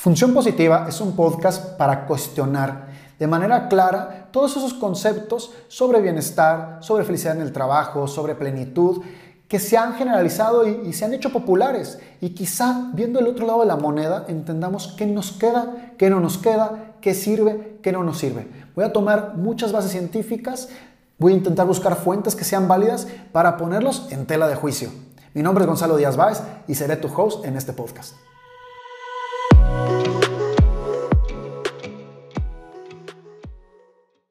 Función Positiva es un podcast para cuestionar de manera clara todos esos conceptos sobre bienestar, sobre felicidad en el trabajo, sobre plenitud, que se han generalizado y, se han hecho populares. Y quizá viendo el otro lado de la moneda entendamos qué nos queda, qué no nos queda, qué sirve, qué no nos sirve. Voy a tomar muchas bases científicas, voy a intentar buscar fuentes que sean válidas para ponerlos en tela de juicio. Mi nombre es Gonzalo Díaz Báez y seré tu host en este podcast.